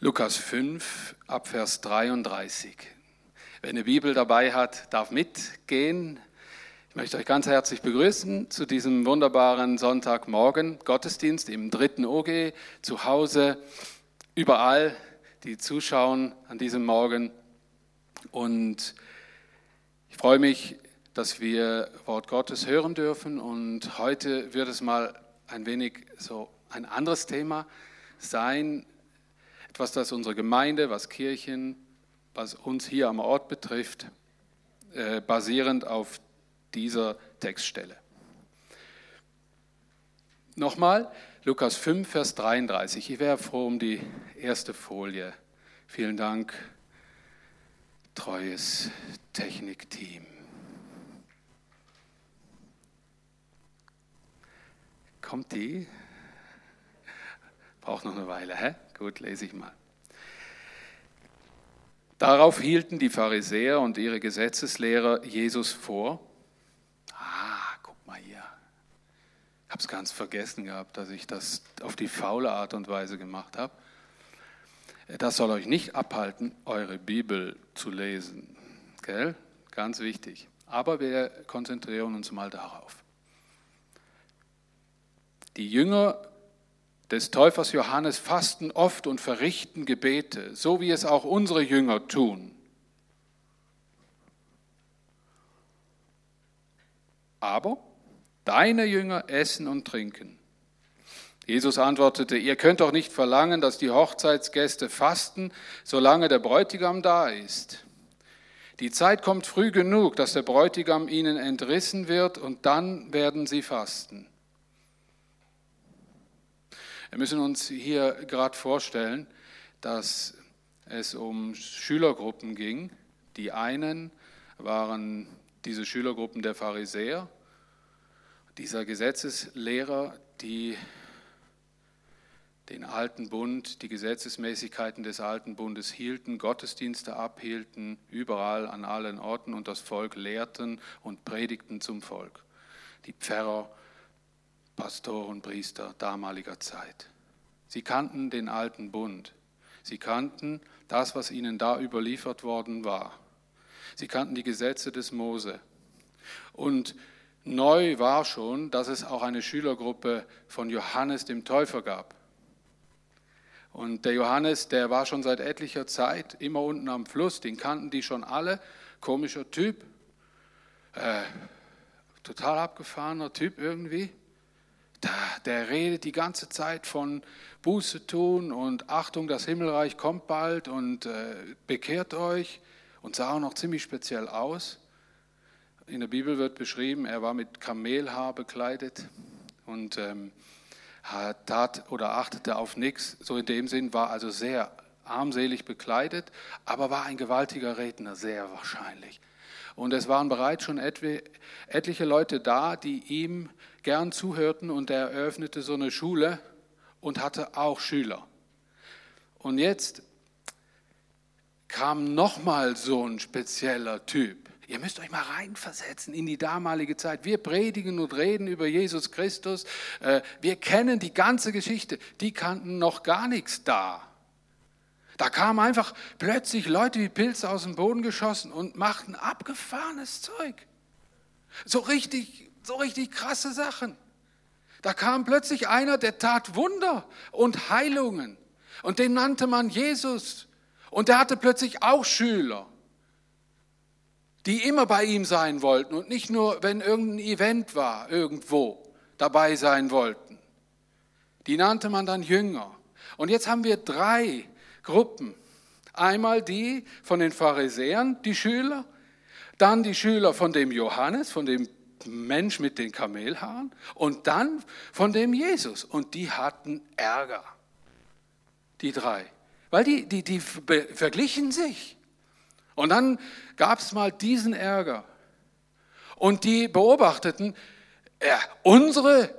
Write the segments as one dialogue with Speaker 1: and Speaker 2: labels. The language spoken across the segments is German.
Speaker 1: Lukas 5 ab Vers 33. Wer eine Bibel dabei hat, darf mitgehen. Ich möchte euch ganz herzlich begrüßen zu diesem wunderbaren Sonntagmorgen Gottesdienst im dritten OG, zu Hause, überall, die zuschauen an diesem Morgen. Und ich freue mich, dass wir Wort Gottes hören dürfen. Und heute wird es mal ein wenig so ein anderes Thema sein, etwas, das unsere Gemeinde, was Kirchen, was uns hier am Ort betrifft, äh, basierend auf dieser Textstelle. Nochmal, Lukas 5, Vers 33. Ich wäre froh um die erste Folie. Vielen Dank, treues Technikteam. Kommt die? Braucht noch eine Weile, hä? Gut, lese ich mal. Darauf hielten die Pharisäer und ihre Gesetzeslehrer Jesus vor. Ah, guck mal hier. Ich habe es ganz vergessen gehabt, dass ich das auf die faule Art und Weise gemacht habe. Das soll euch nicht abhalten, eure Bibel zu lesen. Gell? Ganz wichtig. Aber wir konzentrieren uns mal darauf. Die Jünger des Täufers Johannes fasten oft und verrichten Gebete, so wie es auch unsere Jünger tun. Aber deine Jünger essen und trinken. Jesus antwortete, ihr könnt doch nicht verlangen, dass die Hochzeitsgäste fasten, solange der Bräutigam da ist. Die Zeit kommt früh genug, dass der Bräutigam ihnen entrissen wird und dann werden sie fasten. Wir müssen uns hier gerade vorstellen, dass es um Schülergruppen ging. Die einen waren diese Schülergruppen der Pharisäer, dieser Gesetzeslehrer, die den alten Bund, die Gesetzesmäßigkeiten des alten Bundes hielten, Gottesdienste abhielten, überall an allen Orten und das Volk lehrten und predigten zum Volk. Die Pfarrer Pastoren, Priester damaliger Zeit. Sie kannten den alten Bund. Sie kannten das, was ihnen da überliefert worden war. Sie kannten die Gesetze des Mose. Und neu war schon, dass es auch eine Schülergruppe von Johannes dem Täufer gab. Und der Johannes, der war schon seit etlicher Zeit immer unten am Fluss, den kannten die schon alle. Komischer Typ, äh, total abgefahrener Typ irgendwie der redet die ganze Zeit von Buße tun und Achtung, das Himmelreich kommt bald und äh, bekehrt euch und sah auch noch ziemlich speziell aus. In der Bibel wird beschrieben, er war mit Kamelhaar bekleidet und ähm, tat oder achtete auf nichts. So in dem Sinn war also sehr armselig bekleidet, aber war ein gewaltiger Redner, sehr wahrscheinlich. Und es waren bereits schon etliche Leute da, die ihm gern zuhörten und er eröffnete so eine Schule und hatte auch Schüler. Und jetzt kam nochmal so ein spezieller Typ. Ihr müsst euch mal reinversetzen in die damalige Zeit. Wir predigen und reden über Jesus Christus. Äh, wir kennen die ganze Geschichte. Die kannten noch gar nichts da. Da kamen einfach plötzlich Leute wie Pilze aus dem Boden geschossen und machten abgefahrenes Zeug. So richtig, so richtig krasse Sachen. Da kam plötzlich einer, der tat Wunder und Heilungen. Und den nannte man Jesus. Und der hatte plötzlich auch Schüler, die immer bei ihm sein wollten und nicht nur, wenn irgendein Event war, irgendwo dabei sein wollten. Die nannte man dann Jünger. Und jetzt haben wir drei Gruppen. Einmal die von den Pharisäern, die Schüler, dann die Schüler von dem Johannes, von dem Mensch mit den Kamelhaaren und dann von dem Jesus. Und die hatten Ärger, die drei, weil die, die, die verglichen sich. Und dann gab es mal diesen Ärger. Und die beobachteten, ja, unsere,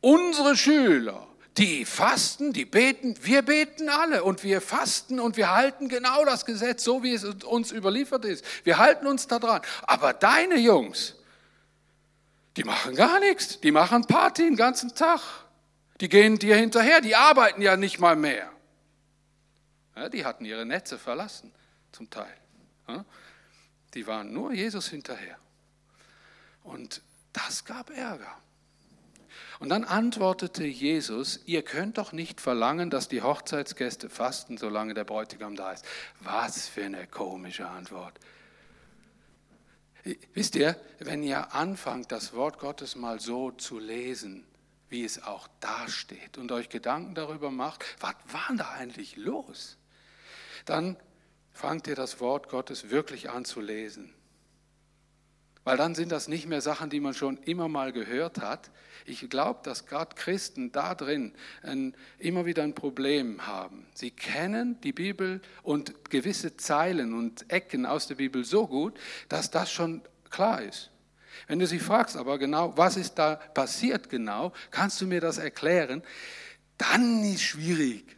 Speaker 1: unsere Schüler, die fasten, die beten, wir beten alle und wir fasten und wir halten genau das Gesetz, so wie es uns überliefert ist. Wir halten uns da dran. Aber deine Jungs, die machen gar nichts. Die machen Party den ganzen Tag. Die gehen dir hinterher, die arbeiten ja nicht mal mehr. Ja, die hatten ihre Netze verlassen, zum Teil. Ja, die waren nur Jesus hinterher. Und das gab Ärger. Und dann antwortete Jesus, ihr könnt doch nicht verlangen, dass die Hochzeitsgäste fasten, solange der Bräutigam da ist. Was für eine komische Antwort. Wisst ihr, wenn ihr anfangt, das Wort Gottes mal so zu lesen, wie es auch dasteht und euch Gedanken darüber macht, was war da eigentlich los? Dann fangt ihr das Wort Gottes wirklich an zu lesen. Weil dann sind das nicht mehr Sachen, die man schon immer mal gehört hat. Ich glaube, dass gerade Christen da drin immer wieder ein Problem haben. Sie kennen die Bibel und gewisse Zeilen und Ecken aus der Bibel so gut, dass das schon klar ist. Wenn du sie fragst, aber genau, was ist da passiert genau, kannst du mir das erklären, dann ist schwierig.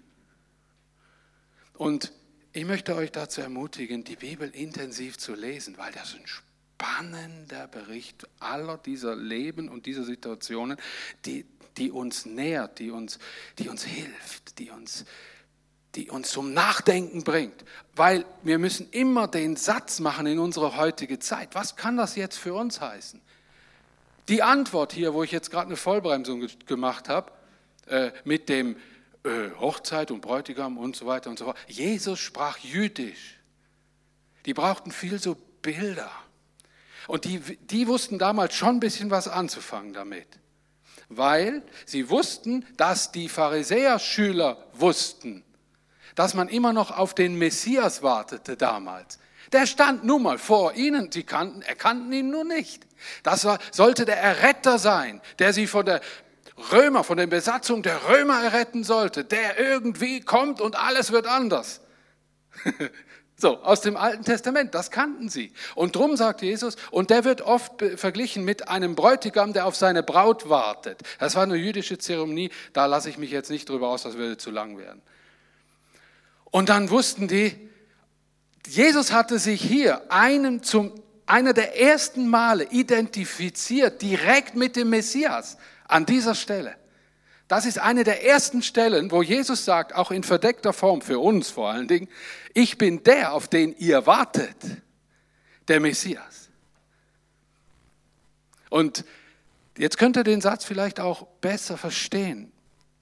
Speaker 1: Und ich möchte euch dazu ermutigen, die Bibel intensiv zu lesen, weil das ein spannender Bericht aller dieser Leben und dieser Situationen, die, die uns nährt, die uns, die uns hilft, die uns, die uns zum Nachdenken bringt. Weil wir müssen immer den Satz machen in unserer heutigen Zeit. Was kann das jetzt für uns heißen? Die Antwort hier, wo ich jetzt gerade eine Vollbremsung gemacht habe, äh, mit dem äh, Hochzeit und Bräutigam und so weiter und so fort. Jesus sprach jüdisch. Die brauchten viel so Bilder. Und die, die wussten damals schon ein bisschen was anzufangen damit. Weil sie wussten, dass die Pharisäer-Schüler wussten, dass man immer noch auf den Messias wartete damals. Der stand nun mal vor ihnen, sie kannten, erkannten ihn nur nicht. Das war, sollte der Erretter sein, der sie von der Römer, von der Besatzung der Römer erretten sollte, der irgendwie kommt und alles wird anders. So, aus dem Alten Testament, das kannten sie. Und drum sagt Jesus, und der wird oft verglichen mit einem Bräutigam, der auf seine Braut wartet. Das war eine jüdische Zeremonie, da lasse ich mich jetzt nicht drüber aus, das würde zu lang werden. Und dann wussten die, Jesus hatte sich hier einem zum, einer der ersten Male identifiziert, direkt mit dem Messias, an dieser Stelle. Das ist eine der ersten Stellen, wo Jesus sagt, auch in verdeckter Form für uns vor allen Dingen, ich bin der, auf den ihr wartet, der Messias. Und jetzt könnt ihr den Satz vielleicht auch besser verstehen.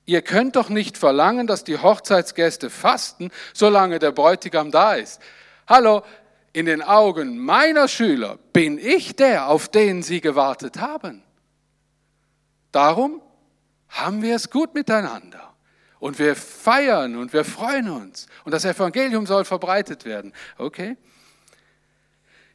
Speaker 1: Ihr könnt doch nicht verlangen, dass die Hochzeitsgäste fasten, solange der Bräutigam da ist. Hallo, in den Augen meiner Schüler bin ich der, auf den sie gewartet haben. Darum haben wir es gut miteinander. Und wir feiern und wir freuen uns. Und das Evangelium soll verbreitet werden. Okay?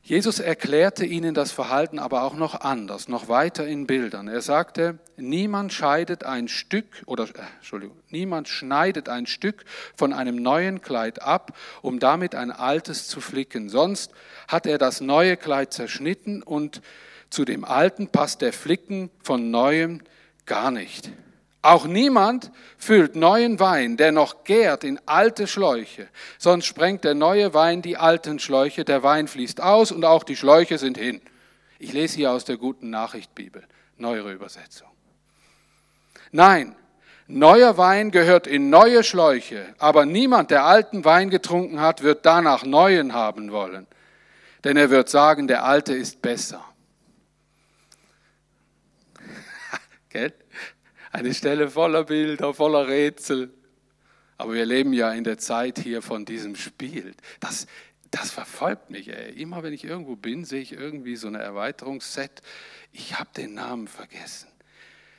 Speaker 1: Jesus erklärte ihnen das Verhalten aber auch noch anders, noch weiter in Bildern. Er sagte, niemand scheidet ein Stück oder äh, Entschuldigung, niemand schneidet ein Stück von einem neuen Kleid ab, um damit ein altes zu flicken. Sonst hat er das neue Kleid zerschnitten und zu dem alten passt der Flicken von neuem gar nicht. Auch niemand füllt neuen Wein, der noch gärt, in alte Schläuche, sonst sprengt der neue Wein die alten Schläuche, der Wein fließt aus und auch die Schläuche sind hin. Ich lese hier aus der guten Nachricht Bibel, neuere Übersetzung. Nein, neuer Wein gehört in neue Schläuche, aber niemand, der alten Wein getrunken hat, wird danach neuen haben wollen, denn er wird sagen, der alte ist besser. Gell? Eine Stelle voller Bilder, voller Rätsel. Aber wir leben ja in der Zeit hier von diesem Spiel. Das, das verfolgt mich. Ey. Immer wenn ich irgendwo bin, sehe ich irgendwie so eine Erweiterungsset. Ich habe den Namen vergessen.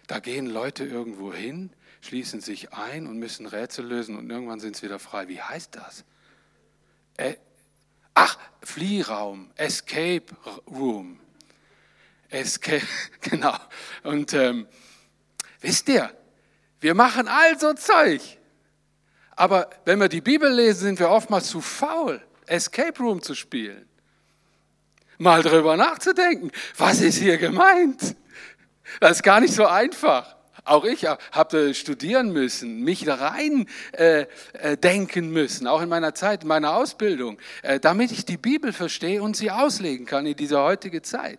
Speaker 1: Da gehen Leute irgendwo hin, schließen sich ein und müssen Rätsel lösen und irgendwann sind sie wieder frei. Wie heißt das? Äh, ach, Fliehraum, Escape Room. Escape, genau. Und ähm, Wisst ihr, wir machen all so Zeug. Aber wenn wir die Bibel lesen, sind wir oftmals zu faul, Escape Room zu spielen. Mal drüber nachzudenken, was ist hier gemeint? Das ist gar nicht so einfach. Auch ich habe studieren müssen, mich da rein äh, äh, denken müssen, auch in meiner Zeit, in meiner Ausbildung, äh, damit ich die Bibel verstehe und sie auslegen kann in dieser heutigen Zeit.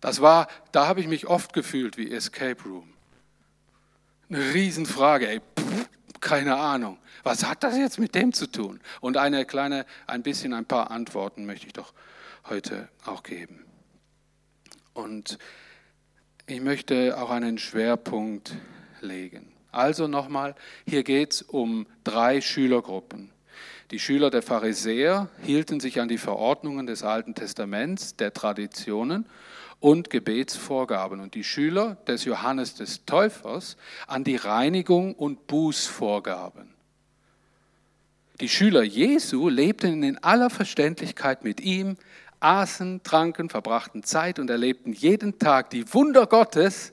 Speaker 1: Das war, da habe ich mich oft gefühlt wie Escape Room. Eine Riesenfrage, ey. keine Ahnung. Was hat das jetzt mit dem zu tun? Und eine kleine, ein bisschen, ein paar Antworten möchte ich doch heute auch geben. Und ich möchte auch einen Schwerpunkt legen. Also nochmal, hier geht es um drei Schülergruppen. Die Schüler der Pharisäer hielten sich an die Verordnungen des Alten Testaments, der Traditionen und Gebetsvorgaben und die Schüler des Johannes des Täufers an die Reinigung und Bußvorgaben. Die Schüler Jesu lebten in aller Verständlichkeit mit ihm, aßen, tranken, verbrachten Zeit und erlebten jeden Tag die Wunder Gottes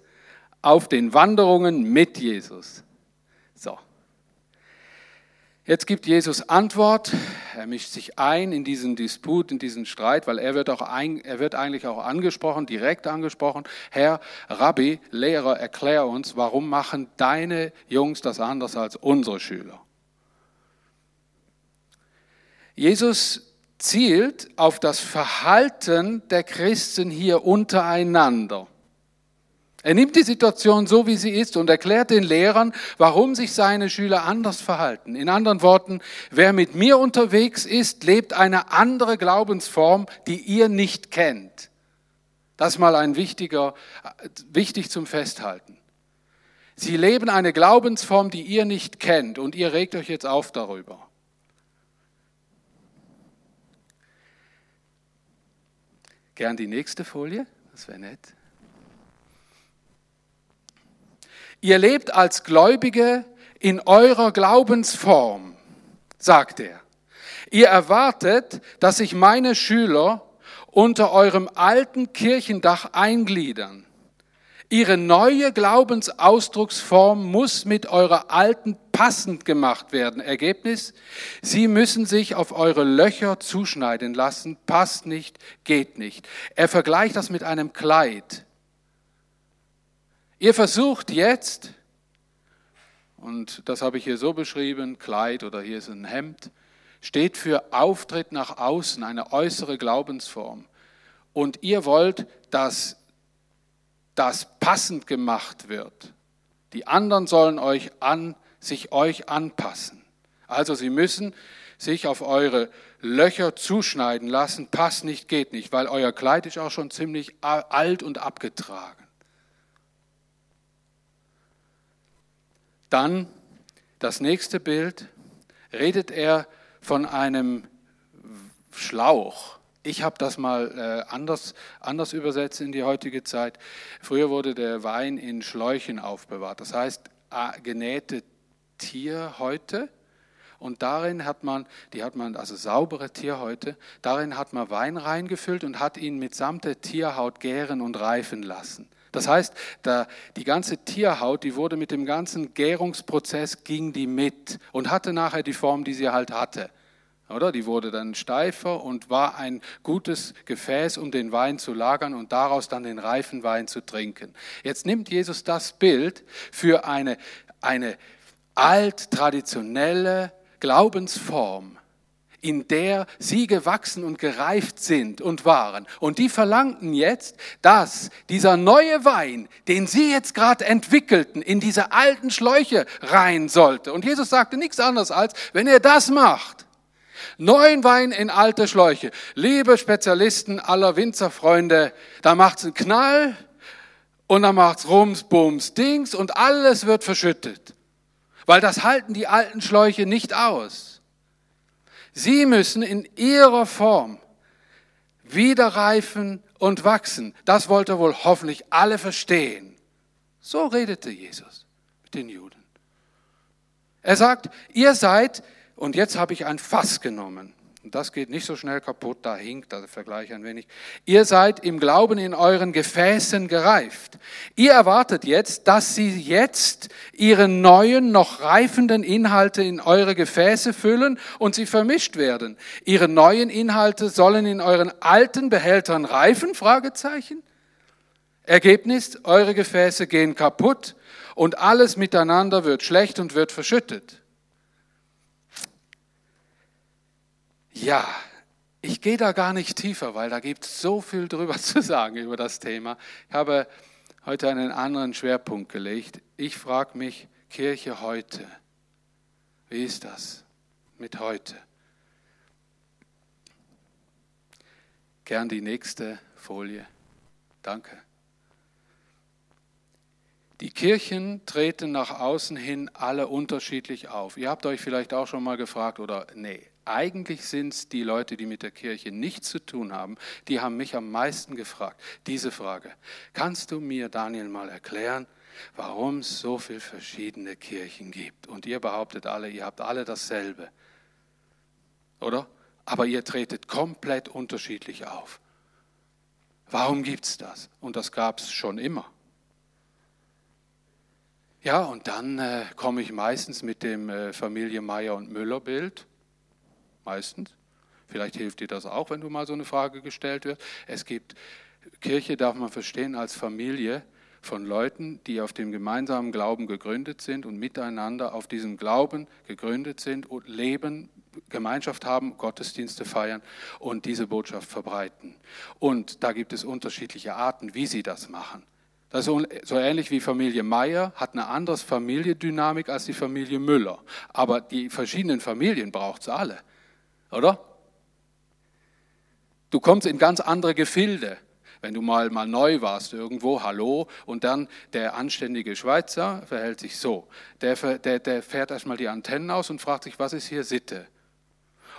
Speaker 1: auf den Wanderungen mit Jesus. Jetzt gibt Jesus Antwort. Er mischt sich ein in diesen Disput, in diesen Streit, weil er wird, auch ein, er wird eigentlich auch angesprochen, direkt angesprochen. Herr Rabbi, Lehrer, erklär uns, warum machen deine Jungs das anders als unsere Schüler? Jesus zielt auf das Verhalten der Christen hier untereinander. Er nimmt die Situation so, wie sie ist und erklärt den Lehrern, warum sich seine Schüler anders verhalten. In anderen Worten, wer mit mir unterwegs ist, lebt eine andere Glaubensform, die ihr nicht kennt. Das ist mal ein wichtiger, wichtig zum Festhalten. Sie leben eine Glaubensform, die ihr nicht kennt und ihr regt euch jetzt auf darüber. Gern die nächste Folie, das wäre nett. Ihr lebt als Gläubige in eurer Glaubensform, sagt er. Ihr erwartet, dass sich meine Schüler unter eurem alten Kirchendach eingliedern. Ihre neue Glaubensausdrucksform muss mit eurer alten passend gemacht werden. Ergebnis? Sie müssen sich auf eure Löcher zuschneiden lassen. Passt nicht, geht nicht. Er vergleicht das mit einem Kleid. Ihr versucht jetzt, und das habe ich hier so beschrieben, Kleid oder hier ist ein Hemd, steht für Auftritt nach außen, eine äußere Glaubensform. Und ihr wollt, dass das passend gemacht wird. Die anderen sollen euch an, sich euch anpassen. Also sie müssen sich auf eure Löcher zuschneiden lassen. Passt nicht, geht nicht, weil euer Kleid ist auch schon ziemlich alt und abgetragen. Dann das nächste Bild, redet er von einem Schlauch. Ich habe das mal äh, anders, anders übersetzt in die heutige Zeit. Früher wurde der Wein in Schläuchen aufbewahrt, das heißt genähte Tierhäute. Und darin hat man, die hat man, also saubere Tierhäute, darin hat man Wein reingefüllt und hat ihn mitsamt der Tierhaut gären und reifen lassen. Das heißt, da, die ganze Tierhaut, die wurde mit dem ganzen Gärungsprozess, ging die mit und hatte nachher die Form, die sie halt hatte. Oder? Die wurde dann steifer und war ein gutes Gefäß, um den Wein zu lagern und daraus dann den reifen Wein zu trinken. Jetzt nimmt Jesus das Bild für eine, eine alt traditionelle Glaubensform in der sie gewachsen und gereift sind und waren. Und die verlangten jetzt, dass dieser neue Wein, den sie jetzt gerade entwickelten, in diese alten Schläuche rein sollte. Und Jesus sagte nichts anderes als, wenn ihr das macht, neuen Wein in alte Schläuche, liebe Spezialisten aller Winzerfreunde, da macht's einen Knall und dann macht's Rums, Bums, Dings und alles wird verschüttet. Weil das halten die alten Schläuche nicht aus. Sie müssen in ihrer Form wieder reifen und wachsen. Das wollte wohl hoffentlich alle verstehen. So redete Jesus mit den Juden. Er sagt, ihr seid, und jetzt habe ich ein Fass genommen. Und das geht nicht so schnell kaputt, da hinkt der Vergleich ein wenig. Ihr seid im Glauben in euren Gefäßen gereift. Ihr erwartet jetzt, dass sie jetzt ihre neuen, noch reifenden Inhalte in eure Gefäße füllen und sie vermischt werden. Ihre neuen Inhalte sollen in euren alten Behältern reifen? Fragezeichen. Ergebnis, eure Gefäße gehen kaputt und alles miteinander wird schlecht und wird verschüttet. Ja, ich gehe da gar nicht tiefer, weil da gibt es so viel drüber zu sagen über das Thema. Ich habe heute einen anderen Schwerpunkt gelegt. Ich frage mich, Kirche heute, Wie ist das mit heute? Gern die nächste Folie. Danke. Die Kirchen treten nach außen hin alle unterschiedlich auf. Ihr habt euch vielleicht auch schon mal gefragt, oder nee, eigentlich sind es die Leute, die mit der Kirche nichts zu tun haben, die haben mich am meisten gefragt. Diese Frage, kannst du mir, Daniel, mal erklären, warum es so viele verschiedene Kirchen gibt? Und ihr behauptet alle, ihr habt alle dasselbe. Oder? Aber ihr tretet komplett unterschiedlich auf. Warum gibt es das? Und das gab es schon immer. Ja, und dann äh, komme ich meistens mit dem äh, Familie Meier und Müller Bild. Meistens. Vielleicht hilft dir das auch, wenn du mal so eine Frage gestellt wird. Es gibt, Kirche darf man verstehen als Familie von Leuten, die auf dem gemeinsamen Glauben gegründet sind und miteinander auf diesem Glauben gegründet sind und leben, Gemeinschaft haben, Gottesdienste feiern und diese Botschaft verbreiten. Und da gibt es unterschiedliche Arten, wie sie das machen. Das ist so ähnlich wie Familie Meier, hat eine andere Familiendynamik als die Familie Müller. Aber die verschiedenen Familien braucht es alle, oder? Du kommst in ganz andere Gefilde. Wenn du mal, mal neu warst irgendwo, hallo, und dann der anständige Schweizer verhält sich so. Der, der, der fährt erstmal die Antennen aus und fragt sich, was ist hier Sitte?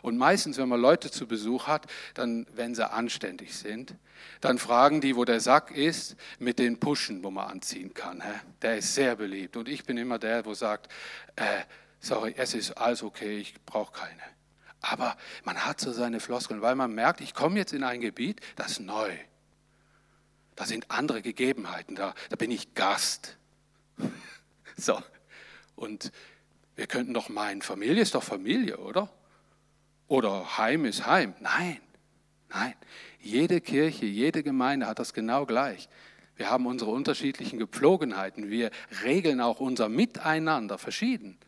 Speaker 1: Und meistens, wenn man Leute zu Besuch hat, dann, wenn sie anständig sind, dann fragen die, wo der Sack ist, mit den Puschen, wo man anziehen kann. Der ist sehr beliebt. Und ich bin immer der, wo sagt, äh, sorry, es ist alles okay, ich brauche keine. Aber man hat so seine Floskeln, weil man merkt, ich komme jetzt in ein Gebiet, das ist neu. Da sind andere Gegebenheiten, da, da bin ich Gast. so. Und wir könnten doch meinen, Familie ist doch Familie, oder? Oder Heim ist Heim. Nein, nein. Jede Kirche, jede Gemeinde hat das genau gleich. Wir haben unsere unterschiedlichen Gepflogenheiten. Wir regeln auch unser Miteinander verschieden.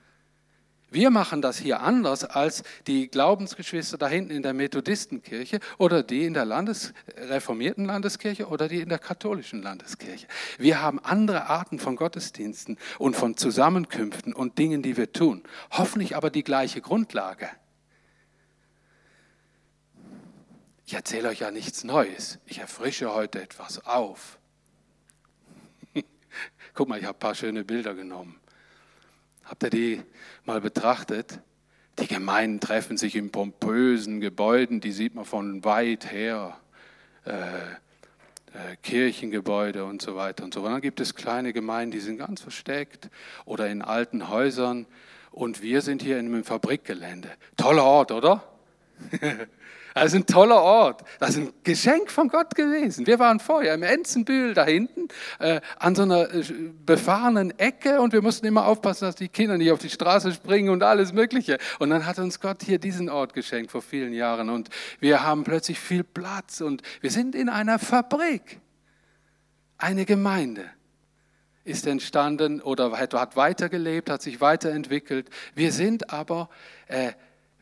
Speaker 1: Wir machen das hier anders als die Glaubensgeschwister da hinten in der Methodistenkirche oder die in der Landes reformierten Landeskirche oder die in der katholischen Landeskirche. Wir haben andere Arten von Gottesdiensten und von Zusammenkünften und Dingen, die wir tun. Hoffentlich aber die gleiche Grundlage. Ich erzähle euch ja nichts Neues. Ich erfrische heute etwas auf. Guck mal, ich habe ein paar schöne Bilder genommen. Habt ihr die mal betrachtet? Die Gemeinden treffen sich in pompösen Gebäuden, die sieht man von weit her. Äh, äh, Kirchengebäude und so weiter und so. Und dann gibt es kleine Gemeinden, die sind ganz versteckt oder in alten Häusern. Und wir sind hier in einem Fabrikgelände. Toller Ort, oder? Das ist ein toller Ort. Das ist ein Geschenk von Gott gewesen. Wir waren vorher im Enzenbühl da hinten äh, an so einer äh, befahrenen Ecke und wir mussten immer aufpassen, dass die Kinder nicht auf die Straße springen und alles Mögliche. Und dann hat uns Gott hier diesen Ort geschenkt vor vielen Jahren und wir haben plötzlich viel Platz und wir sind in einer Fabrik. Eine Gemeinde ist entstanden oder hat weitergelebt, hat sich weiterentwickelt. Wir sind aber äh,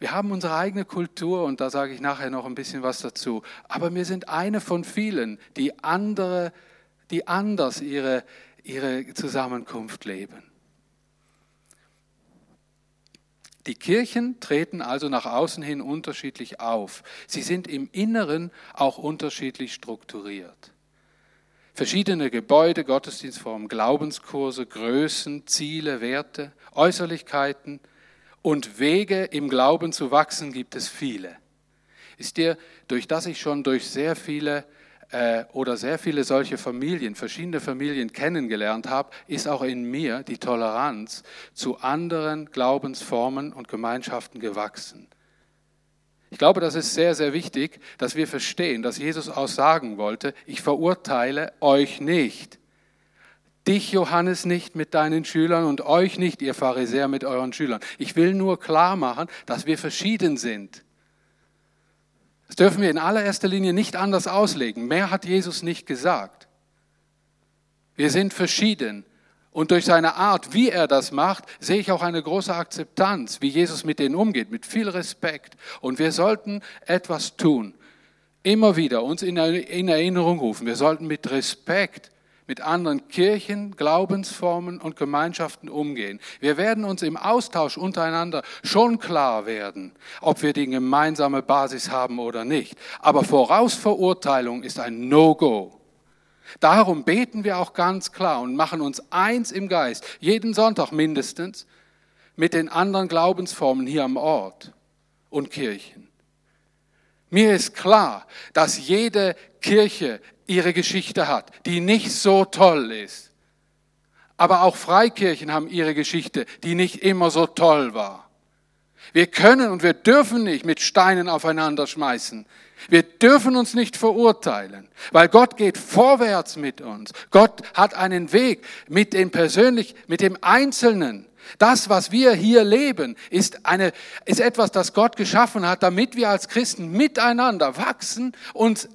Speaker 1: wir haben unsere eigene Kultur und da sage ich nachher noch ein bisschen was dazu. Aber wir sind eine von vielen, die andere, die anders ihre, ihre Zusammenkunft leben. Die Kirchen treten also nach außen hin unterschiedlich auf. Sie sind im Inneren auch unterschiedlich strukturiert. Verschiedene Gebäude, Gottesdienstformen, Glaubenskurse, Größen, Ziele, Werte, Äußerlichkeiten, und Wege im Glauben zu wachsen gibt es viele. Ist dir, durch das ich schon durch sehr viele äh, oder sehr viele solche Familien, verschiedene Familien kennengelernt habe, ist auch in mir die Toleranz zu anderen Glaubensformen und Gemeinschaften gewachsen. Ich glaube, das ist sehr, sehr wichtig, dass wir verstehen, dass Jesus auch sagen wollte, ich verurteile euch nicht. Dich, Johannes, nicht mit deinen Schülern und euch nicht, ihr Pharisäer, mit euren Schülern. Ich will nur klar machen, dass wir verschieden sind. Das dürfen wir in allererster Linie nicht anders auslegen. Mehr hat Jesus nicht gesagt. Wir sind verschieden. Und durch seine Art, wie er das macht, sehe ich auch eine große Akzeptanz, wie Jesus mit denen umgeht, mit viel Respekt. Und wir sollten etwas tun. Immer wieder uns in Erinnerung rufen. Wir sollten mit Respekt mit anderen Kirchen, Glaubensformen und Gemeinschaften umgehen. Wir werden uns im Austausch untereinander schon klar werden, ob wir die gemeinsame Basis haben oder nicht. Aber Vorausverurteilung ist ein No-Go. Darum beten wir auch ganz klar und machen uns eins im Geist, jeden Sonntag mindestens, mit den anderen Glaubensformen hier am Ort und Kirchen. Mir ist klar, dass jede Kirche ihre Geschichte hat, die nicht so toll ist. Aber auch Freikirchen haben ihre Geschichte, die nicht immer so toll war. Wir können und wir dürfen nicht mit Steinen aufeinander schmeißen. Wir dürfen uns nicht verurteilen, weil Gott geht vorwärts mit uns. Gott hat einen Weg mit dem persönlich, mit dem Einzelnen. Das, was wir hier leben, ist, eine, ist etwas, das Gott geschaffen hat, damit wir als Christen miteinander wachsen, uns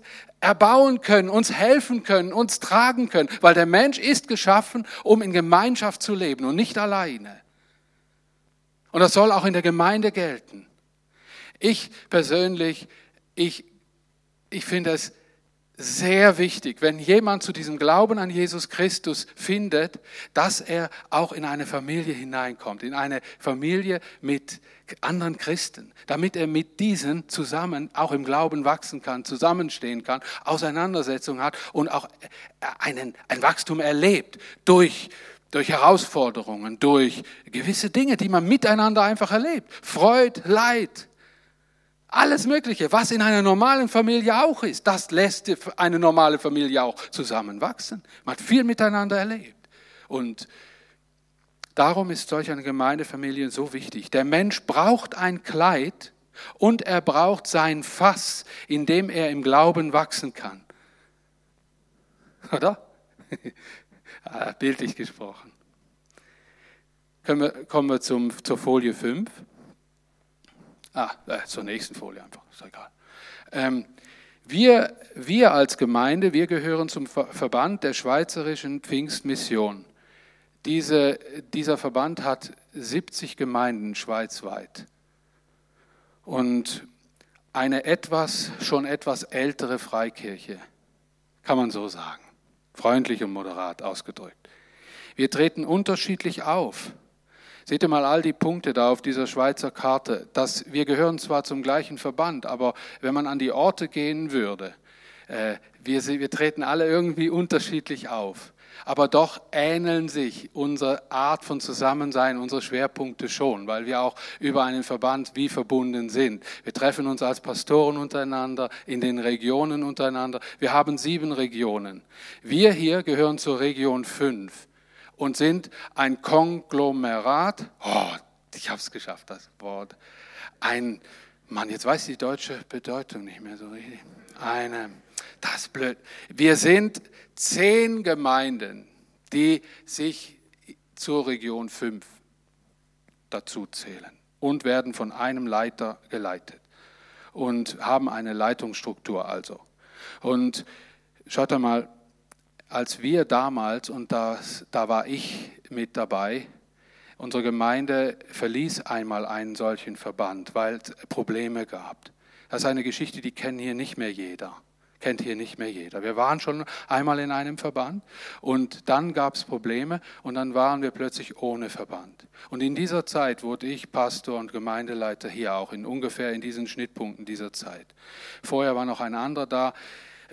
Speaker 1: erbauen können, uns helfen können, uns tragen können, weil der Mensch ist geschaffen, um in Gemeinschaft zu leben und nicht alleine. Und das soll auch in der Gemeinde gelten. Ich persönlich, ich, ich finde es sehr wichtig, wenn jemand zu diesem Glauben an Jesus Christus findet, dass er auch in eine Familie hineinkommt, in eine Familie mit anderen Christen, damit er mit diesen zusammen auch im Glauben wachsen kann, zusammenstehen kann, Auseinandersetzung hat und auch einen, ein Wachstum erlebt durch durch Herausforderungen, durch gewisse Dinge, die man miteinander einfach erlebt. Freud, Leid, alles Mögliche, was in einer normalen Familie auch ist, das lässt eine normale Familie auch zusammenwachsen. Man hat viel miteinander erlebt. Und darum ist solch eine Gemeindefamilie so wichtig. Der Mensch braucht ein Kleid und er braucht sein Fass, in dem er im Glauben wachsen kann. Oder? Ah, bildlich gesprochen. Wir, kommen wir zum, zur Folie 5. Ah, äh, zur nächsten Folie einfach, ist egal. Ähm, wir, wir als Gemeinde, wir gehören zum Verband der Schweizerischen Pfingstmission. Diese, dieser Verband hat 70 Gemeinden schweizweit und eine etwas, schon etwas ältere Freikirche, kann man so sagen, freundlich und moderat ausgedrückt. Wir treten unterschiedlich auf. Seht ihr mal all die Punkte da auf dieser Schweizer Karte. dass wir gehören zwar zum gleichen Verband, aber wenn man an die Orte gehen würde, äh, wir, wir treten alle irgendwie unterschiedlich auf. Aber doch ähneln sich unsere Art von Zusammensein, unsere Schwerpunkte schon, weil wir auch über einen Verband wie verbunden sind. Wir treffen uns als Pastoren untereinander, in den Regionen untereinander. Wir haben sieben Regionen. Wir hier gehören zur Region 5 und sind ein Konglomerat. Oh, ich habe es geschafft, das Wort. Ein, Mann, jetzt weiß ich die deutsche Bedeutung nicht mehr so richtig. Eine, das ist blöd. Wir sind zehn Gemeinden, die sich zur Region 5 dazu zählen und werden von einem Leiter geleitet und haben eine Leitungsstruktur also. Und schaut einmal, als wir damals, und das, da war ich mit dabei, unsere Gemeinde verließ einmal einen solchen Verband, weil es Probleme gab. Das ist eine Geschichte, die kennt hier nicht mehr jeder. Kennt hier nicht mehr jeder. Wir waren schon einmal in einem Verband und dann gab es Probleme und dann waren wir plötzlich ohne Verband. Und in dieser Zeit wurde ich Pastor und Gemeindeleiter hier auch, in ungefähr in diesen Schnittpunkten dieser Zeit. Vorher war noch ein anderer da.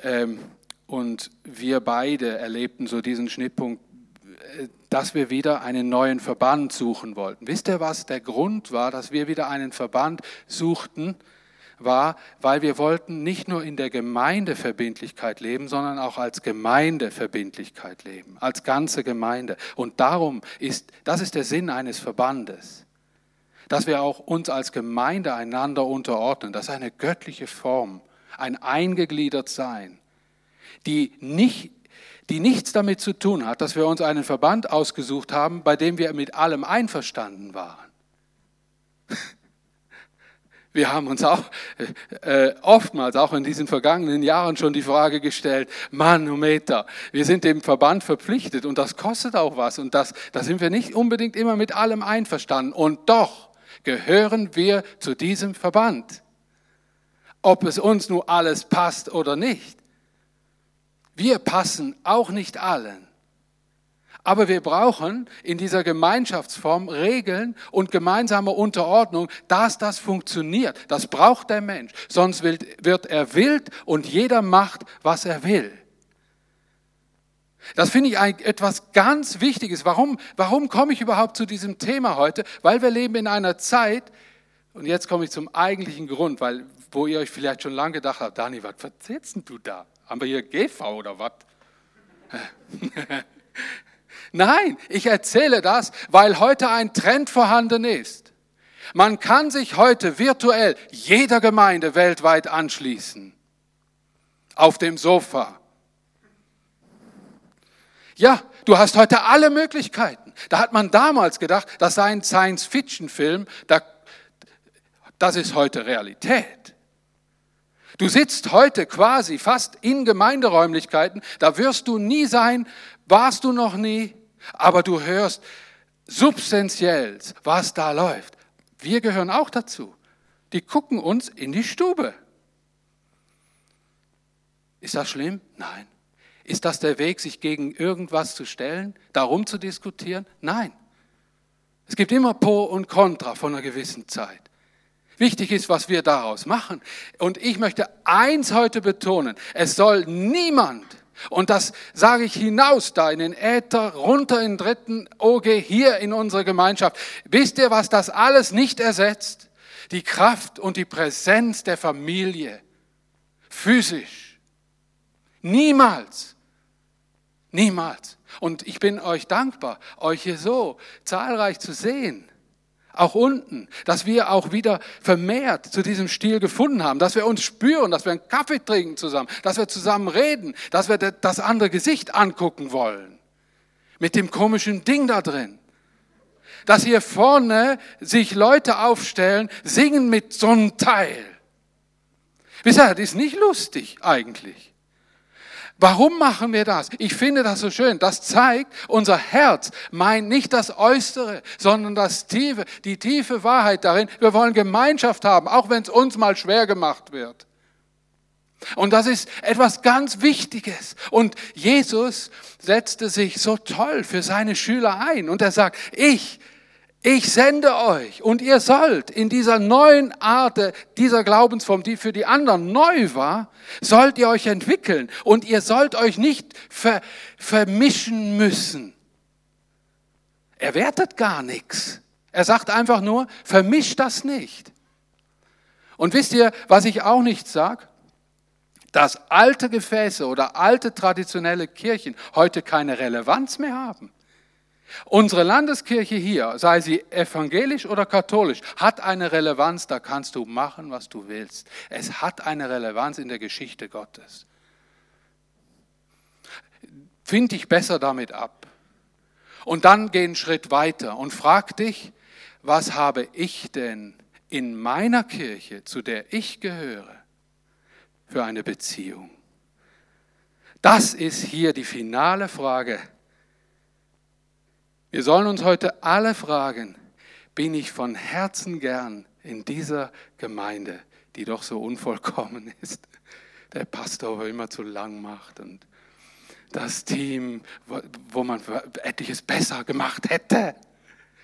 Speaker 1: Ähm, und wir beide erlebten so diesen Schnittpunkt, äh, dass wir wieder einen neuen Verband suchen wollten. Wisst ihr, was der Grund war, dass wir wieder einen Verband suchten? War, weil wir wollten nicht nur in der Gemeindeverbindlichkeit leben, sondern auch als Gemeindeverbindlichkeit leben, als ganze Gemeinde. Und darum ist, das ist der Sinn eines Verbandes, dass wir auch uns als Gemeinde einander unterordnen. Das ist eine göttliche Form, ein eingegliedert Sein die, nicht, die nichts damit zu tun hat, dass wir uns einen Verband ausgesucht haben, bei dem wir mit allem einverstanden waren. Wir haben uns auch äh, oftmals, auch in diesen vergangenen Jahren, schon die Frage gestellt, Manometer, wir sind dem Verband verpflichtet und das kostet auch was und das, da sind wir nicht unbedingt immer mit allem einverstanden. Und doch gehören wir zu diesem Verband. Ob es uns nur alles passt oder nicht. Wir passen auch nicht allen. Aber wir brauchen in dieser Gemeinschaftsform Regeln und gemeinsame Unterordnung, dass das funktioniert. Das braucht der Mensch. Sonst wird er wild und jeder macht, was er will. Das finde ich etwas ganz Wichtiges. Warum, warum komme ich überhaupt zu diesem Thema heute? Weil wir leben in einer Zeit, und jetzt komme ich zum eigentlichen Grund, weil, wo ihr euch vielleicht schon lange gedacht habt, Dani, was erzählst du da? Haben wir hier GV oder was? Nein, ich erzähle das, weil heute ein Trend vorhanden ist. Man kann sich heute virtuell jeder Gemeinde weltweit anschließen. Auf dem Sofa. Ja, du hast heute alle Möglichkeiten. Da hat man damals gedacht, das sei ein Science-Fiction-Film, das ist heute Realität. Du sitzt heute quasi fast in Gemeinderäumlichkeiten, da wirst du nie sein, warst du noch nie, aber du hörst substanziell, was da läuft. Wir gehören auch dazu. Die gucken uns in die Stube. Ist das schlimm? Nein. Ist das der Weg, sich gegen irgendwas zu stellen, darum zu diskutieren? Nein. Es gibt immer Pro und Contra von einer gewissen Zeit. Wichtig ist, was wir daraus machen. Und ich möchte eins heute betonen. Es soll niemand und das sage ich hinaus da in den Äther, runter in den dritten OG, hier in unsere Gemeinschaft. Wisst ihr, was das alles nicht ersetzt? Die Kraft und die Präsenz der Familie. Physisch. Niemals. Niemals. Und ich bin euch dankbar, euch hier so zahlreich zu sehen auch unten, dass wir auch wieder vermehrt zu diesem Stil gefunden haben, dass wir uns spüren, dass wir einen Kaffee trinken zusammen, dass wir zusammen reden, dass wir das andere Gesicht angucken wollen. Mit dem komischen Ding da drin. Dass hier vorne sich Leute aufstellen, singen mit so einem Teil. Wisst ihr, das ist nicht lustig eigentlich. Warum machen wir das? Ich finde das so schön. Das zeigt, unser Herz meint nicht das Äußere, sondern das Tiefe, die tiefe Wahrheit darin. Wir wollen Gemeinschaft haben, auch wenn es uns mal schwer gemacht wird. Und das ist etwas ganz Wichtiges. Und Jesus setzte sich so toll für seine Schüler ein. Und er sagt, ich ich sende euch und ihr sollt in dieser neuen Art dieser Glaubensform, die für die anderen neu war, sollt ihr euch entwickeln und ihr sollt euch nicht ver, vermischen müssen. Er wertet gar nichts. Er sagt einfach nur, vermischt das nicht. Und wisst ihr, was ich auch nicht sage? Dass alte Gefäße oder alte traditionelle Kirchen heute keine Relevanz mehr haben. Unsere Landeskirche hier, sei sie evangelisch oder katholisch, hat eine Relevanz, da kannst du machen, was du willst. Es hat eine Relevanz in der Geschichte Gottes. Find dich besser damit ab. Und dann geh einen Schritt weiter und frag dich, was habe ich denn in meiner Kirche, zu der ich gehöre, für eine Beziehung? Das ist hier die finale Frage wir sollen uns heute alle fragen, bin ich von Herzen gern in dieser Gemeinde, die doch so unvollkommen ist, der Pastor immer zu lang macht und das Team, wo man etliches besser gemacht hätte,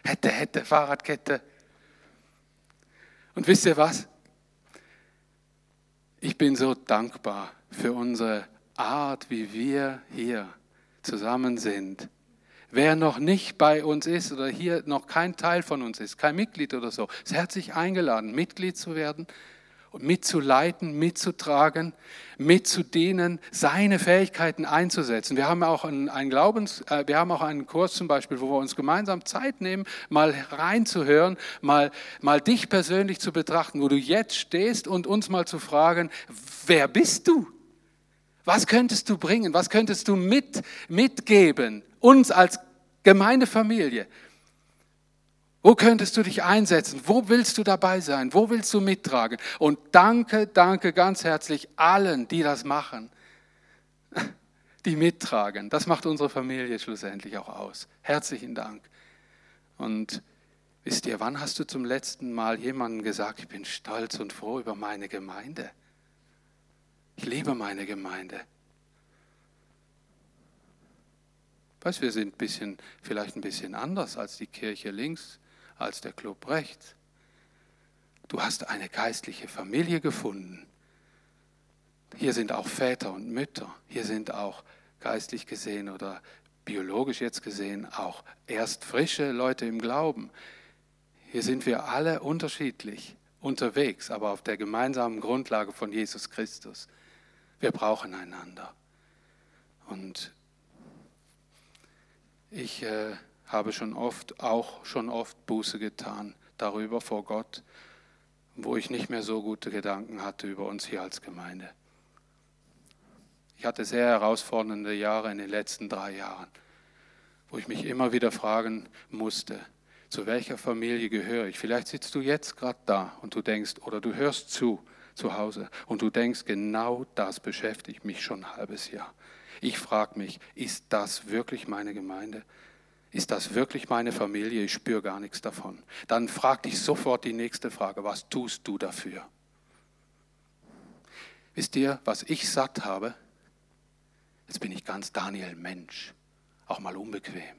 Speaker 1: hätte, hätte, Fahrradkette. Und wisst ihr was? Ich bin so dankbar für unsere Art, wie wir hier zusammen sind Wer noch nicht bei uns ist oder hier noch kein Teil von uns ist, kein Mitglied oder so, ist herzlich eingeladen, Mitglied zu werden und mitzuleiten, mitzutragen, mitzudienen, seine Fähigkeiten einzusetzen. Wir haben auch einen, einen Glaubens, äh, wir haben auch einen Kurs zum Beispiel, wo wir uns gemeinsam Zeit nehmen, mal reinzuhören, mal, mal dich persönlich zu betrachten, wo du jetzt stehst und uns mal zu fragen, wer bist du? Was könntest du bringen? Was könntest du mit, mitgeben? Uns als Gemeindefamilie. Wo könntest du dich einsetzen? Wo willst du dabei sein? Wo willst du mittragen? Und danke, danke ganz herzlich allen, die das machen, die mittragen. Das macht unsere Familie schlussendlich auch aus. Herzlichen Dank. Und wisst ihr, wann hast du zum letzten Mal jemandem gesagt, ich bin stolz und froh über meine Gemeinde? Ich liebe meine Gemeinde. Weißt, wir sind bisschen, vielleicht ein bisschen anders als die Kirche links, als der Club rechts. Du hast eine geistliche Familie gefunden. Hier sind auch Väter und Mütter. Hier sind auch geistlich gesehen oder biologisch jetzt gesehen auch erst frische Leute im Glauben. Hier sind wir alle unterschiedlich unterwegs, aber auf der gemeinsamen Grundlage von Jesus Christus. Wir brauchen einander. Und ich äh, habe schon oft, auch schon oft Buße getan darüber vor Gott, wo ich nicht mehr so gute Gedanken hatte über uns hier als Gemeinde. Ich hatte sehr herausfordernde Jahre in den letzten drei Jahren, wo ich mich immer wieder fragen musste, zu welcher Familie gehöre ich? Vielleicht sitzt du jetzt gerade da und du denkst, oder du hörst zu zu Hause und du denkst, genau das beschäftigt mich schon ein halbes Jahr. Ich frage mich, ist das wirklich meine Gemeinde? Ist das wirklich meine Familie? Ich spüre gar nichts davon. Dann frag dich sofort die nächste Frage, was tust du dafür? Wisst ihr, was ich satt habe? Jetzt bin ich ganz Daniel Mensch, auch mal unbequem.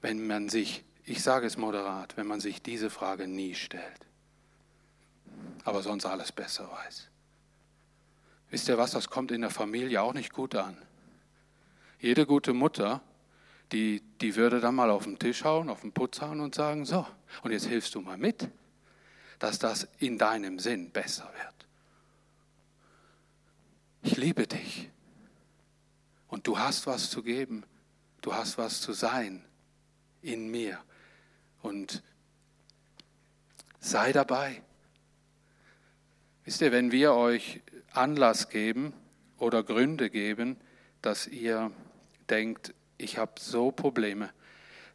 Speaker 1: Wenn man sich, ich sage es moderat, wenn man sich diese Frage nie stellt, aber sonst alles besser weiß. Wisst ihr was, das kommt in der Familie auch nicht gut an. Jede gute Mutter, die, die würde dann mal auf den Tisch hauen, auf den Putz hauen und sagen, so, und jetzt hilfst du mal mit, dass das in deinem Sinn besser wird. Ich liebe dich. Und du hast was zu geben. Du hast was zu sein in mir. Und sei dabei. Wisst ihr, wenn wir euch Anlass geben oder Gründe geben, dass ihr denkt, ich habe so Probleme,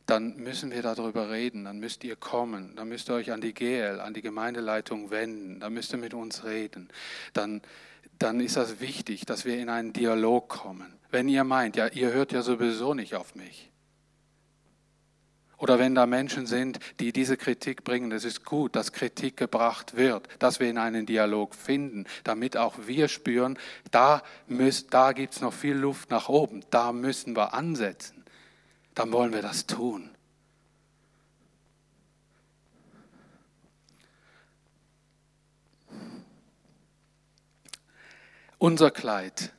Speaker 1: dann müssen wir darüber reden, dann müsst ihr kommen, dann müsst ihr euch an die GL, an die Gemeindeleitung wenden, dann müsst ihr mit uns reden. Dann dann ist das wichtig, dass wir in einen Dialog kommen. Wenn ihr meint, ja, ihr hört ja sowieso nicht auf mich. Oder wenn da Menschen sind, die diese Kritik bringen, es ist gut, dass Kritik gebracht wird, dass wir in einen Dialog finden, damit auch wir spüren, da, da gibt es noch viel Luft nach oben, da müssen wir ansetzen. Dann wollen wir das tun. Unser Kleid.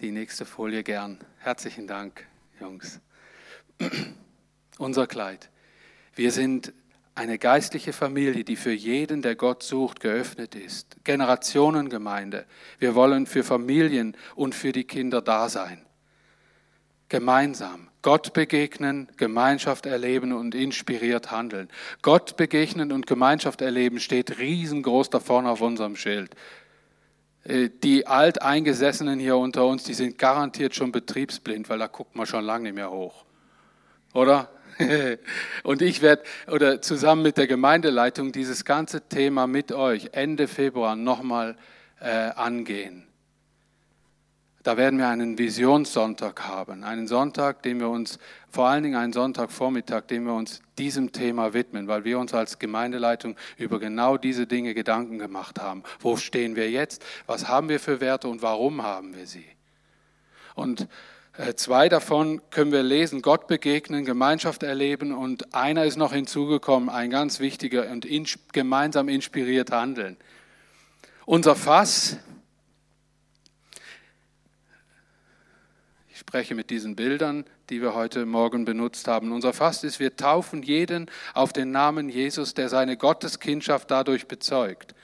Speaker 1: Die nächste Folie gern. Herzlichen Dank, Jungs. Unser Kleid. Wir sind eine geistliche Familie, die für jeden, der Gott sucht, geöffnet ist. Generationengemeinde. Wir wollen für Familien und für die Kinder da sein. Gemeinsam. Gott begegnen, Gemeinschaft erleben und inspiriert handeln. Gott begegnen und Gemeinschaft erleben steht riesengroß da vorne auf unserem Schild. Äh, die Alteingesessenen hier unter uns, die sind garantiert schon betriebsblind, weil da guckt man schon lange nicht mehr hoch. Oder? Und ich werde, oder zusammen mit der Gemeindeleitung, dieses ganze Thema mit euch Ende Februar nochmal äh, angehen. Da werden wir einen Visionssonntag haben, einen Sonntag, den wir uns, vor allen Dingen einen Sonntagvormittag, den wir uns diesem Thema widmen, weil wir uns als Gemeindeleitung über genau diese Dinge Gedanken gemacht haben. Wo stehen wir jetzt? Was haben wir für Werte und warum haben wir sie? Und zwei davon können wir lesen, Gott begegnen, Gemeinschaft erleben und einer ist noch hinzugekommen, ein ganz wichtiger und gemeinsam inspiriert handeln. Unser Fass spreche mit diesen Bildern, die wir heute Morgen benutzt haben. Unser Fast ist, wir taufen jeden auf den Namen Jesus, der seine Gotteskindschaft dadurch bezeugt.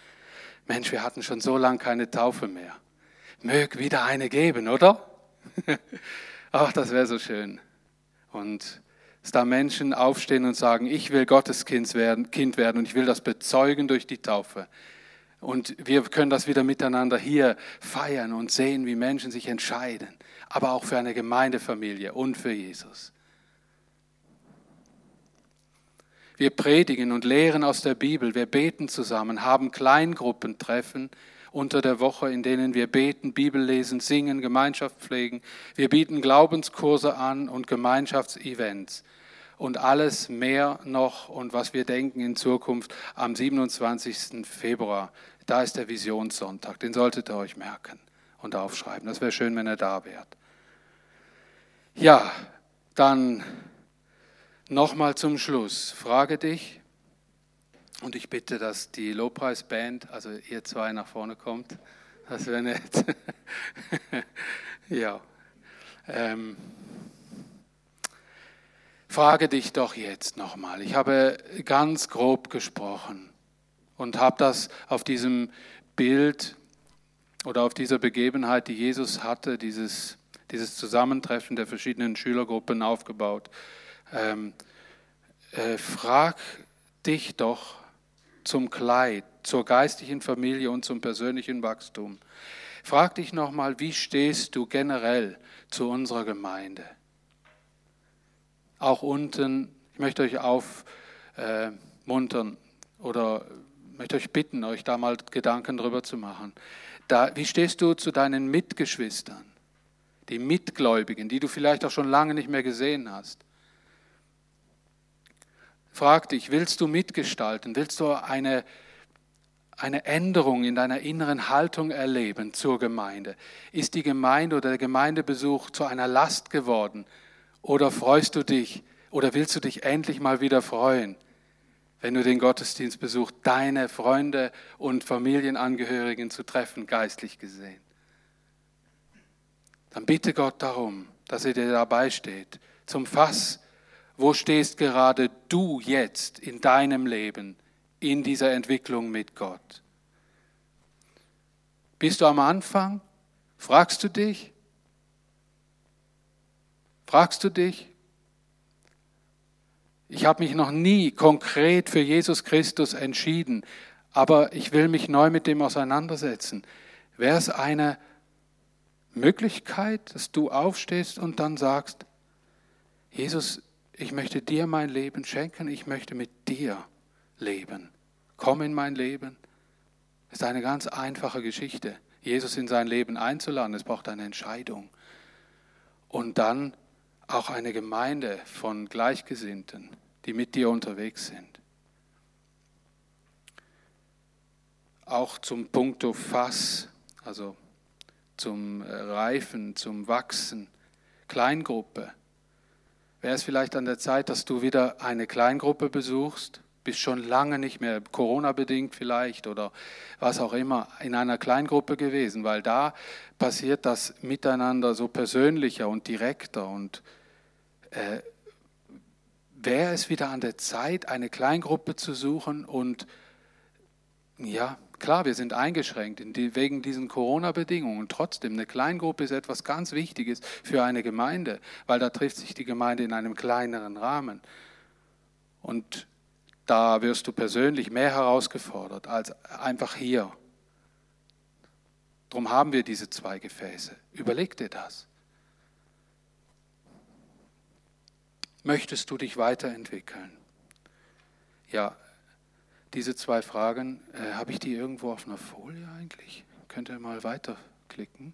Speaker 1: Mensch, wir hatten schon so lange keine Taufe mehr. Mög wieder eine geben, oder? Ach, das wäre so schön. Und dass da Menschen aufstehen und sagen, ich will Gottes Kind werden, kind werden und ich will das bezeugen durch die Taufe. Und wir können das wieder miteinander hier feiern und sehen, wie Menschen sich entscheiden aber auch für eine Gemeindefamilie und für Jesus. Wir predigen und lehren aus der Bibel, wir beten zusammen, haben Kleingruppentreffen unter der Woche, in denen wir beten, Bibel lesen, singen, Gemeinschaft pflegen. Wir bieten Glaubenskurse an und Gemeinschaftsevents und alles mehr noch und was wir denken in Zukunft am 27. Februar. Da ist der Visionssonntag, den solltet ihr euch merken. und aufschreiben. Das wäre schön, wenn er da wäre. Ja, dann nochmal zum Schluss. Frage dich, und ich bitte, dass die Lobpreisband, also ihr zwei nach vorne kommt. Das wäre nett. ja. Ähm, frage dich doch jetzt nochmal. Ich habe ganz grob gesprochen und habe das auf diesem Bild oder auf dieser Begebenheit, die Jesus hatte, dieses, dieses Zusammentreffen der verschiedenen Schülergruppen aufgebaut. Ähm, äh, frag dich doch zum Kleid, zur geistlichen Familie und zum persönlichen Wachstum. Frag dich nochmal, wie stehst du generell zu unserer Gemeinde? Auch unten, ich möchte euch aufmuntern oder möchte euch bitten, euch da mal Gedanken drüber zu machen. Da, wie stehst du zu deinen Mitgeschwistern, die Mitgläubigen, die du vielleicht auch schon lange nicht mehr gesehen hast? Frag dich, willst du mitgestalten? Willst du eine, eine Änderung in deiner inneren Haltung erleben zur Gemeinde? Ist die Gemeinde oder der Gemeindebesuch zu einer Last geworden? Oder freust du dich oder willst du dich endlich mal wieder freuen? wenn du den Gottesdienst besuchst, deine Freunde und Familienangehörigen zu treffen, geistlich gesehen. Dann bitte Gott darum, dass er dir dabei steht. Zum Fass, wo stehst gerade du jetzt in deinem Leben, in dieser Entwicklung mit Gott? Bist du am Anfang? Fragst du dich? Fragst du dich? Ich habe mich noch nie konkret für Jesus Christus entschieden, aber ich will mich neu mit dem auseinandersetzen. Wäre es eine Möglichkeit, dass du aufstehst und dann sagst, Jesus, ich möchte dir mein Leben schenken, ich möchte mit dir leben. Komm in mein Leben. Es ist eine ganz einfache Geschichte, Jesus in sein Leben einzuladen. Es braucht eine Entscheidung. Und dann auch eine Gemeinde von Gleichgesinnten die mit dir unterwegs sind. Auch zum Punkto Fass, also zum Reifen, zum Wachsen, Kleingruppe. Wäre es vielleicht an der Zeit, dass du wieder eine Kleingruppe besuchst? Bist schon lange nicht mehr, Corona-bedingt vielleicht oder was auch immer, in einer Kleingruppe gewesen, weil da passiert das Miteinander so persönlicher und direkter und äh, wäre es wieder an der Zeit, eine Kleingruppe zu suchen und ja, klar, wir sind eingeschränkt die, wegen diesen Corona-Bedingungen. Trotzdem, eine Kleingruppe ist etwas ganz Wichtiges für eine Gemeinde, weil da trifft sich die Gemeinde in einem kleineren Rahmen. Und da wirst du persönlich mehr herausgefordert als einfach hier. Darum haben wir diese zwei Gefäße. Überleg dir das. Möchtest du dich weiterentwickeln? Ja, diese zwei Fragen, äh, habe ich die irgendwo auf einer Folie eigentlich? Könnt ihr mal weiterklicken?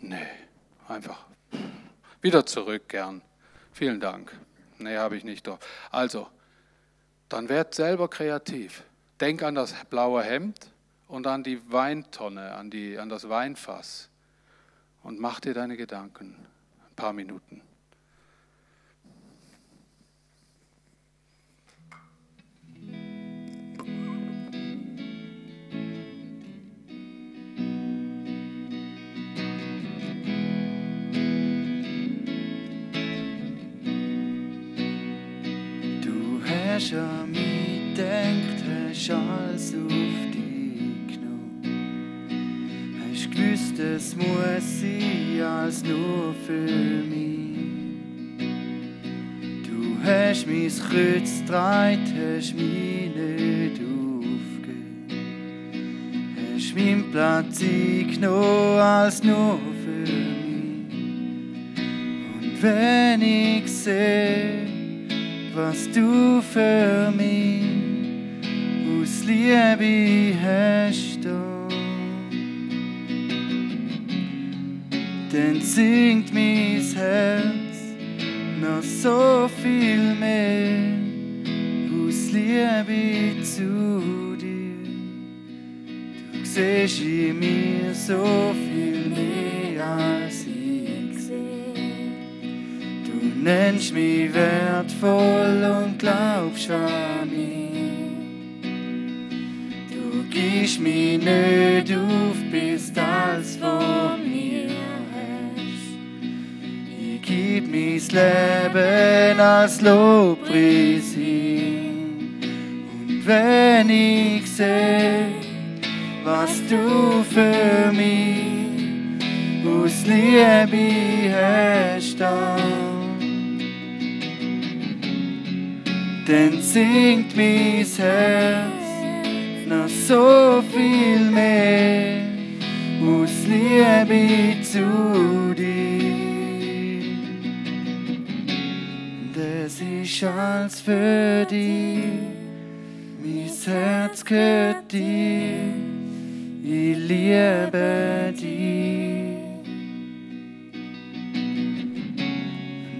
Speaker 1: Nee, einfach wieder zurück gern. Vielen Dank. Nee, habe ich nicht doch. Also, dann werd selber kreativ. Denk an das blaue Hemd und an die Weintonne, an, die, an das Weinfass und mach dir deine Gedanken. Ein paar Minuten.
Speaker 2: Hast an mich gedacht, hast alles auf dich genommen. Hast gewusst, es muss sein als nur für mich. Du hast mein Kreuz getragen, hast mich nicht aufgegeben. Hast meinen Platz eingenommen als nur für mich. Und wenn ich sehe, was du für mich aus Liebe hast. Dann singt mein Herz noch so viel mehr aus Liebe zu dir. Du siehst in mir so viel nennst mich wertvoll und glaubst an mich. Du gibst mich nicht auf, bist alles von mir hast. Ich gib mein Leben als Lobpreis hin. Und wenn ich sehe, was du für mich aus Liebe hast, dann singt mein Herz noch so viel mehr aus Liebe zu dir. Das ist alles für dich, mein Herz gehört dir, ich liebe dich.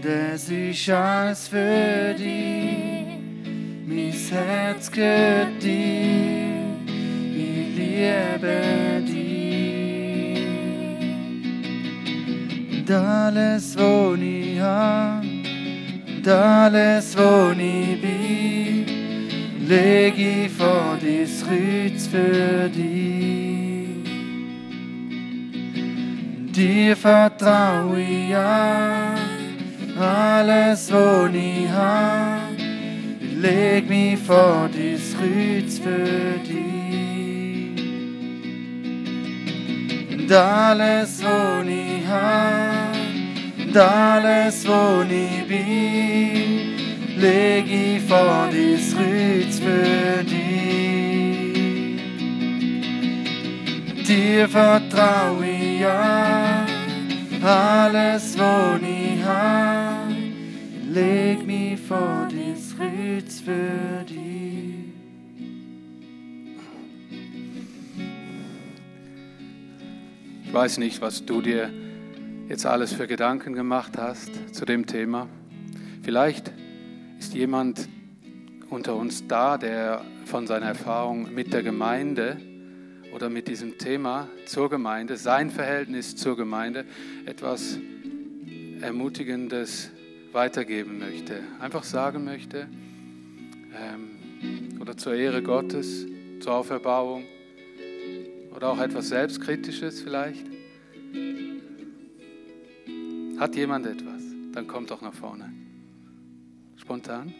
Speaker 2: Das ist alles für dich, mein Herz dir, ich liebe dich. Und alles, wo ich hab, alles, wo ich bin, leg ich vor dies Kreuz für dich. Dir vertraue ich an, alles, wo ich hab, leg mich vor dies Kreuz für dich. Und alles, wo ich hab, und alles, wo ich bin, leg ich vor dies Kreuz für dich. Dir vertraue ich an, alles, wo ich hab, leg mich vor dies Kreuz für dich.
Speaker 1: Ich weiß nicht, was du dir jetzt alles für Gedanken gemacht hast zu dem Thema. Vielleicht ist jemand unter uns da, der von seiner Erfahrung mit der Gemeinde oder mit diesem Thema zur Gemeinde, sein Verhältnis zur Gemeinde, etwas Ermutigendes weitergeben möchte. Einfach sagen möchte, ähm, oder zur Ehre Gottes, zur Auferbauung, oder auch etwas Selbstkritisches vielleicht. Hat jemand etwas? Dann kommt doch nach vorne. Spontan.